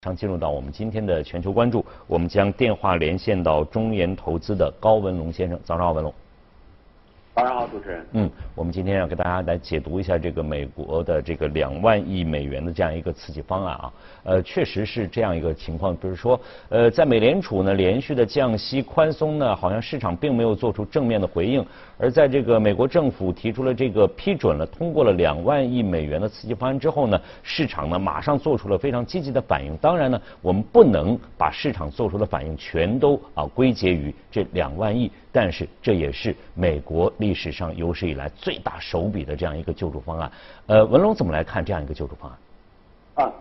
常进入到我们今天的全球关注，我们将电话连线到中研投资的高文龙先生。早上好，文龙。早上好，主持人。嗯，我们今天要给大家来解读一下这个美国的这个两万亿美元的这样一个刺激方案啊。呃，确实是这样一个情况，比如说，呃，在美联储呢连续的降息宽松呢，好像市场并没有做出正面的回应。而在这个美国政府提出了这个批准了通过了两万亿美元的刺激方案之后呢，市场呢马上做出了非常积极的反应。当然呢，我们不能把市场做出的反应全都啊归结于这两万亿。但是这也是美国历史上有史以来最大手笔的这样一个救助方案。呃，文龙怎么来看这样一个救助方案？啊，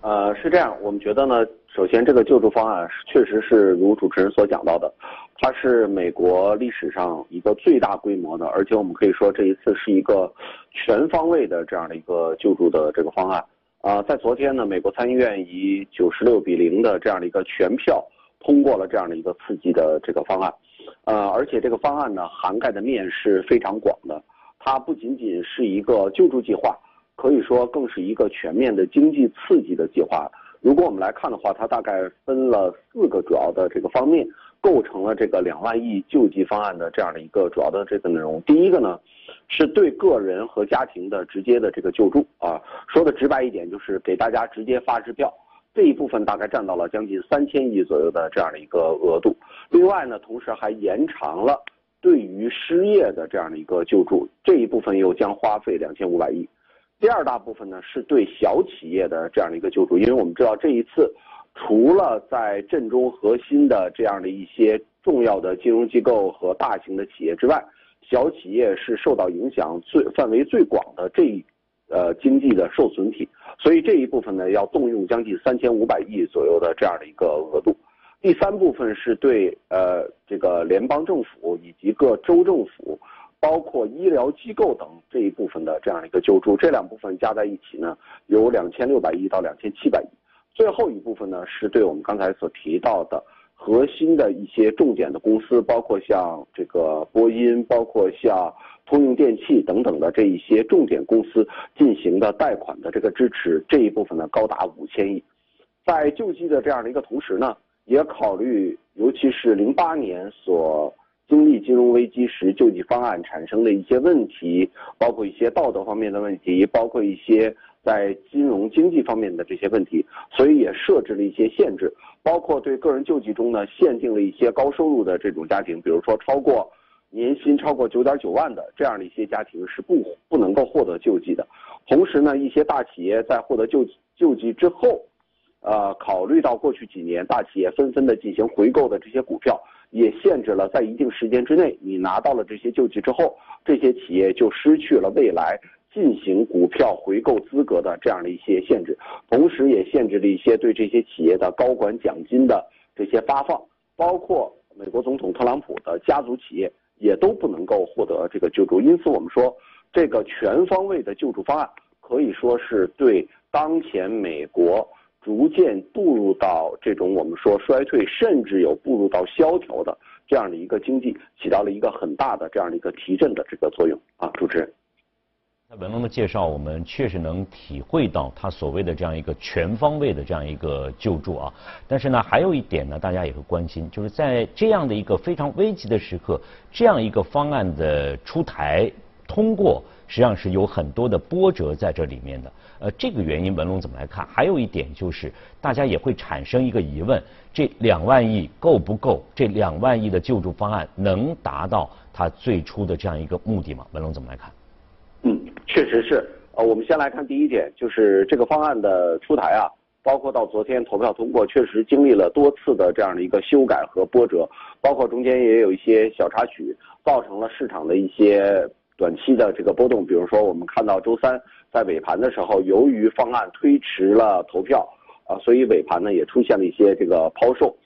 呃，是这样，我们觉得呢，首先这个救助方案确实是如主持人所讲到的，它是美国历史上一个最大规模的，而且我们可以说这一次是一个全方位的这样的一个救助的这个方案。啊，在昨天呢，美国参议院以九十六比零的这样的一个全票通过了这样的一个刺激的这个方案。呃，而且这个方案呢，涵盖的面是非常广的。它不仅仅是一个救助计划，可以说更是一个全面的经济刺激的计划。如果我们来看的话，它大概分了四个主要的这个方面，构成了这个两万亿救济方案的这样的一个主要的这个内容。第一个呢，是对个人和家庭的直接的这个救助啊，说的直白一点，就是给大家直接发支票。这一部分大概占到了将近三千亿左右的这样的一个额度。另外呢，同时还延长了对于失业的这样的一个救助，这一部分又将花费两千五百亿。第二大部分呢，是对小企业的这样的一个救助，因为我们知道这一次除了在震中核心的这样的一些重要的金融机构和大型的企业之外，小企业是受到影响最范围最广的这一呃经济的受损体。所以这一部分呢，要动用将近三千五百亿左右的这样的一个额度。第三部分是对呃这个联邦政府以及各州政府，包括医疗机构等这一部分的这样一个救助。这两部分加在一起呢，有两千六百亿到两千七百亿。最后一部分呢，是对我们刚才所提到的核心的一些重点的公司，包括像这个波音，包括像。通用电气等等的这一些重点公司进行的贷款的这个支持，这一部分呢高达五千亿。在救济的这样的一个同时呢，也考虑，尤其是零八年所经历金融危机时救济方案产生的一些问题，包括一些道德方面的问题，包括一些在金融经济方面的这些问题，所以也设置了一些限制，包括对个人救济中呢限定了一些高收入的这种家庭，比如说超过。年薪超过九点九万的这样的一些家庭是不不能够获得救济的。同时呢，一些大企业在获得救救济之后，呃，考虑到过去几年大企业纷纷的进行回购的这些股票，也限制了在一定时间之内，你拿到了这些救济之后，这些企业就失去了未来进行股票回购资格的这样的一些限制。同时，也限制了一些对这些企业的高管奖金的这些发放，包括美国总统特朗普的家族企业。也都不能够获得这个救助，因此我们说，这个全方位的救助方案可以说是对当前美国逐渐步入到这种我们说衰退，甚至有步入到萧条的这样的一个经济，起到了一个很大的这样的一个提振的这个作用啊，主持人。文龙的介绍，我们确实能体会到他所谓的这样一个全方位的这样一个救助啊。但是呢，还有一点呢，大家也会关心，就是在这样的一个非常危急的时刻，这样一个方案的出台通过，实际上是有很多的波折在这里面的。呃，这个原因文龙怎么来看？还有一点就是，大家也会产生一个疑问：这两万亿够不够？这两万亿的救助方案能达到他最初的这样一个目的吗？文龙怎么来看？确实是。呃，我们先来看第一点，就是这个方案的出台啊，包括到昨天投票通过，确实经历了多次的这样的一个修改和波折，包括中间也有一些小插曲，造成了市场的一些短期的这个波动。比如说，我们看到周三在尾盘的时候，由于方案推迟了投票，啊，所以尾盘呢也出现了一些这个抛售。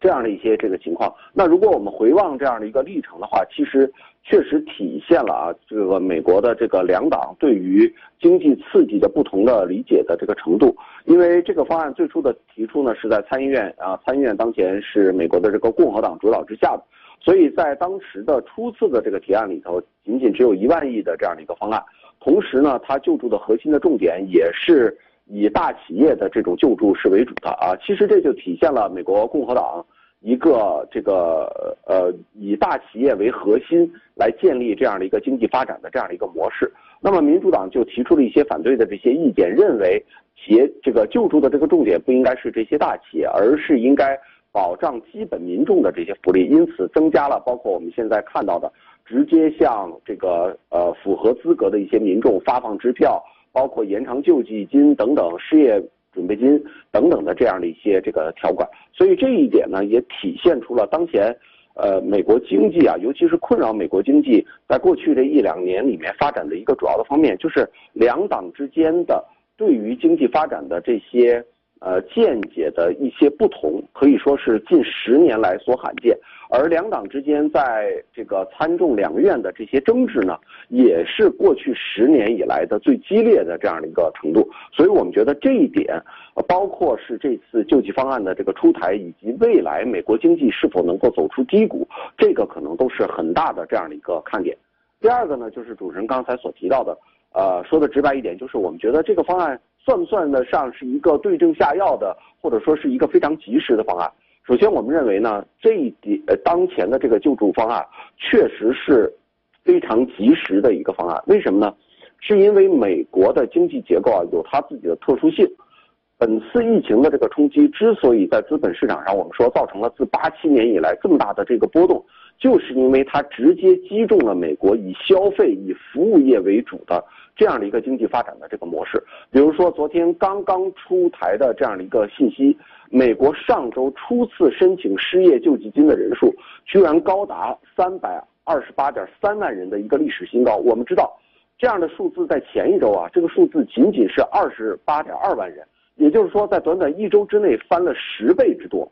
这样的一些这个情况，那如果我们回望这样的一个历程的话，其实确实体现了啊，这个美国的这个两党对于经济刺激的不同的理解的这个程度。因为这个方案最初的提出呢是在参议院啊，参议院当前是美国的这个共和党主导之下的，所以在当时的初次的这个提案里头，仅仅只有一万亿的这样的一个方案，同时呢，它救助的核心的重点也是以大企业的这种救助是为主的啊。其实这就体现了美国共和党一个这个呃以大企业为核心来建立这样的一个经济发展的这样的一个模式。那么民主党就提出了一些反对的这些意见，认为企业这个救助的这个重点不应该是这些大企业，而是应该保障基本民众的这些福利，因此增加了包括我们现在看到的直接向这个呃符合资格的一些民众发放支票，包括延长救济金等等失业准备金等等的这样的一些这个条款。所以这一点呢，也体现出了当前。呃，美国经济啊，尤其是困扰美国经济，在过去的一两年里面发展的一个主要的方面，就是两党之间的对于经济发展的这些。呃，见解的一些不同，可以说是近十年来所罕见。而两党之间在这个参众两院的这些争执呢，也是过去十年以来的最激烈的这样的一个程度。所以我们觉得这一点，包括是这次救济方案的这个出台，以及未来美国经济是否能够走出低谷，这个可能都是很大的这样的一个看点。第二个呢，就是主持人刚才所提到的，呃，说的直白一点，就是我们觉得这个方案。算不算得上是一个对症下药的，或者说是一个非常及时的方案？首先，我们认为呢，这一点呃，当前的这个救助方案确实是非常及时的一个方案。为什么呢？是因为美国的经济结构啊有它自己的特殊性。本次疫情的这个冲击之所以在资本市场上，我们说造成了自八七年以来这么大的这个波动，就是因为它直接击中了美国以消费、以服务业为主的。这样的一个经济发展的这个模式，比如说昨天刚刚出台的这样的一个信息，美国上周初次申请失业救济金的人数居然高达三百二十八点三万人的一个历史新高。我们知道，这样的数字在前一周啊，这个数字仅仅是二十八点二万人，也就是说在短短一周之内翻了十倍之多。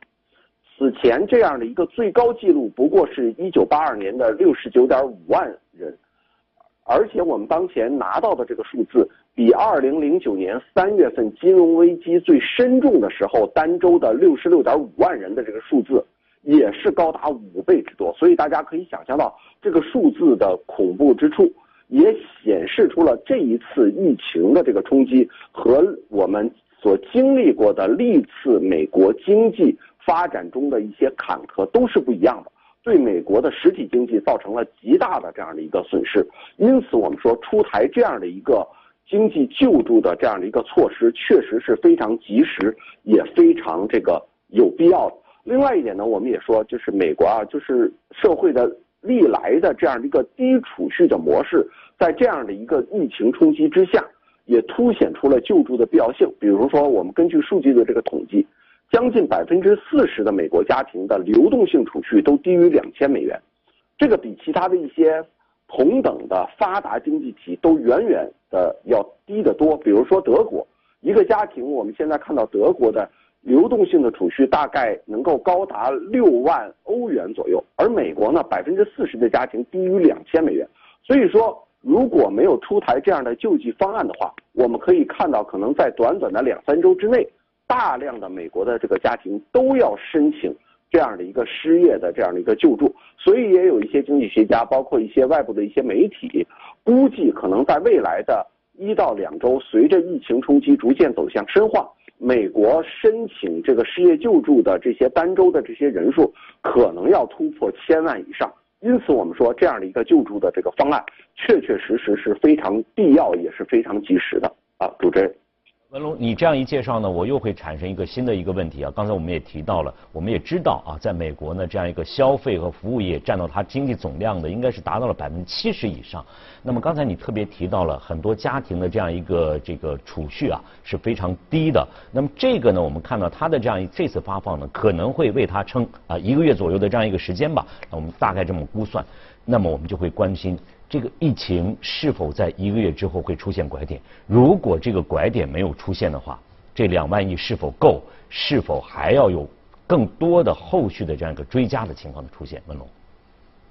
此前这样的一个最高纪录不过是一九八二年的六十九点五万人。而且我们当前拿到的这个数字，比二零零九年三月份金融危机最深重的时候单周的六十六点五万人的这个数字，也是高达五倍之多。所以大家可以想象到这个数字的恐怖之处，也显示出了这一次疫情的这个冲击和我们所经历过的历次美国经济发展中的一些坎坷都是不一样的。对美国的实体经济造成了极大的这样的一个损失，因此我们说出台这样的一个经济救助的这样的一个措施，确实是非常及时，也非常这个有必要的。另外一点呢，我们也说，就是美国啊，就是社会的历来的这样的一个低储蓄的模式，在这样的一个疫情冲击之下，也凸显出了救助的必要性。比如说，我们根据数据的这个统计。将近百分之四十的美国家庭的流动性储蓄都低于两千美元，这个比其他的一些同等的发达经济体都远远的要低得多。比如说德国，一个家庭我们现在看到德国的流动性的储蓄大概能够高达六万欧元左右，而美国呢，百分之四十的家庭低于两千美元。所以说，如果没有出台这样的救济方案的话，我们可以看到，可能在短短的两三周之内。大量的美国的这个家庭都要申请这样的一个失业的这样的一个救助，所以也有一些经济学家，包括一些外部的一些媒体，估计可能在未来的一到两周，随着疫情冲击逐渐走向深化，美国申请这个失业救助的这些单周的这些人数可能要突破千万以上。因此，我们说这样的一个救助的这个方案，确确实实是非常必要，也是非常及时的啊，主持人。文龙，你这样一介绍呢，我又会产生一个新的一个问题啊。刚才我们也提到了，我们也知道啊，在美国呢，这样一个消费和服务业占到它经济总量的，应该是达到了百分之七十以上。那么刚才你特别提到了很多家庭的这样一个这个储蓄啊是非常低的。那么这个呢，我们看到它的这样一这次发放呢，可能会为它撑啊一个月左右的这样一个时间吧。那我们大概这么估算，那么我们就会关心。这个疫情是否在一个月之后会出现拐点？如果这个拐点没有出现的话，这两万亿是否够？是否还要有更多的后续的这样一个追加的情况的出现？文龙，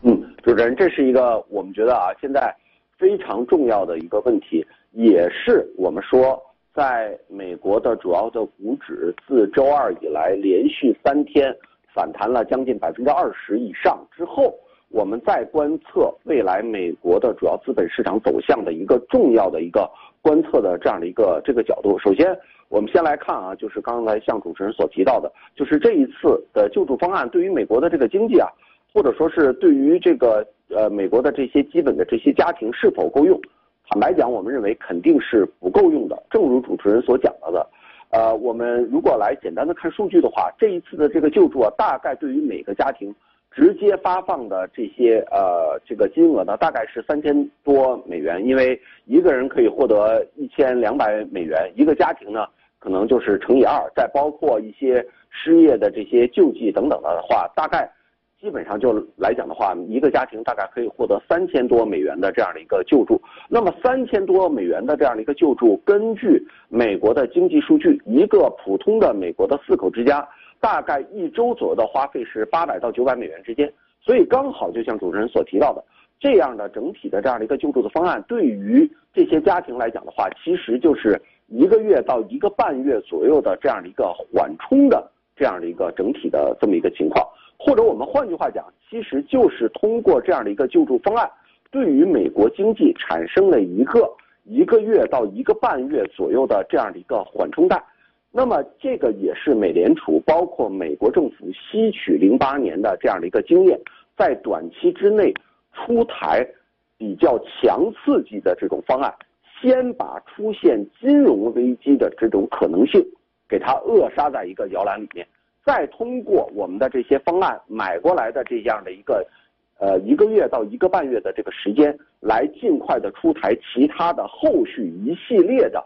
嗯，主持人，这是一个我们觉得啊，现在非常重要的一个问题，也是我们说在美国的主要的股指自周二以来连续三天反弹了将近百分之二十以上之后。我们在观测未来美国的主要资本市场走向的一个重要的一个观测的这样的一个这个角度。首先，我们先来看啊，就是刚才向主持人所提到的，就是这一次的救助方案对于美国的这个经济啊，或者说是对于这个呃美国的这些基本的这些家庭是否够用？坦白讲，我们认为肯定是不够用的。正如主持人所讲到的，呃，我们如果来简单的看数据的话，这一次的这个救助啊，大概对于每个家庭直接发放的这些呃这个金额呢，大概是三千多美元。因为一个人可以获得一千两百美元，一个家庭呢可能就是乘以二，再包括一些失业的这些救济等等的话，大概。基本上就来讲的话，一个家庭大概可以获得三千多美元的这样的一个救助。那么三千多美元的这样的一个救助，根据美国的经济数据，一个普通的美国的四口之家，大概一周左右的花费是八百到九百美元之间。所以刚好就像主持人所提到的，这样的整体的这样的一个救助的方案，对于这些家庭来讲的话，其实就是一个月到一个半月左右的这样的一个缓冲的这样的一个整体的这么一个情况。或者我们换句话讲，其实就是通过这样的一个救助方案，对于美国经济产生了一个一个月到一个半月左右的这样的一个缓冲带。那么这个也是美联储包括美国政府吸取零八年的这样的一个经验，在短期之内出台比较强刺激的这种方案，先把出现金融危机的这种可能性给它扼杀在一个摇篮里面。再通过我们的这些方案买过来的这样的一个，呃一个月到一个半月的这个时间，来尽快的出台其他的后续一系列的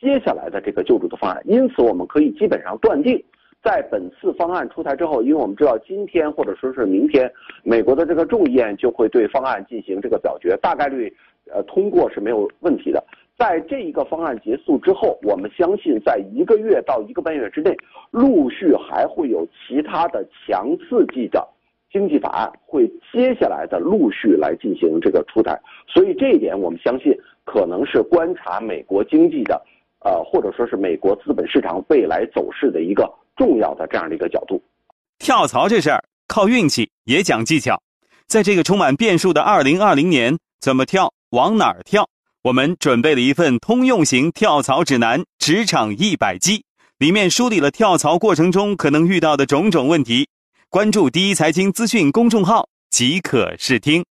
接下来的这个救助的方案。因此，我们可以基本上断定，在本次方案出台之后，因为我们知道今天或者说是明天，美国的这个众议院就会对方案进行这个表决，大概率呃通过是没有问题的。在这一个方案结束之后，我们相信在一个月到一个半月之内，陆续还会有其他的强刺激的经济法案会接下来的陆续来进行这个出台。所以这一点，我们相信可能是观察美国经济的，呃，或者说是美国资本市场未来走势的一个重要的这样的一个角度。跳槽这事儿靠运气也讲技巧，在这个充满变数的二零二零年，怎么跳，往哪儿跳？我们准备了一份通用型跳槽指南《职场一百击》，里面梳理了跳槽过程中可能遇到的种种问题。关注第一财经资讯公众号即可试听。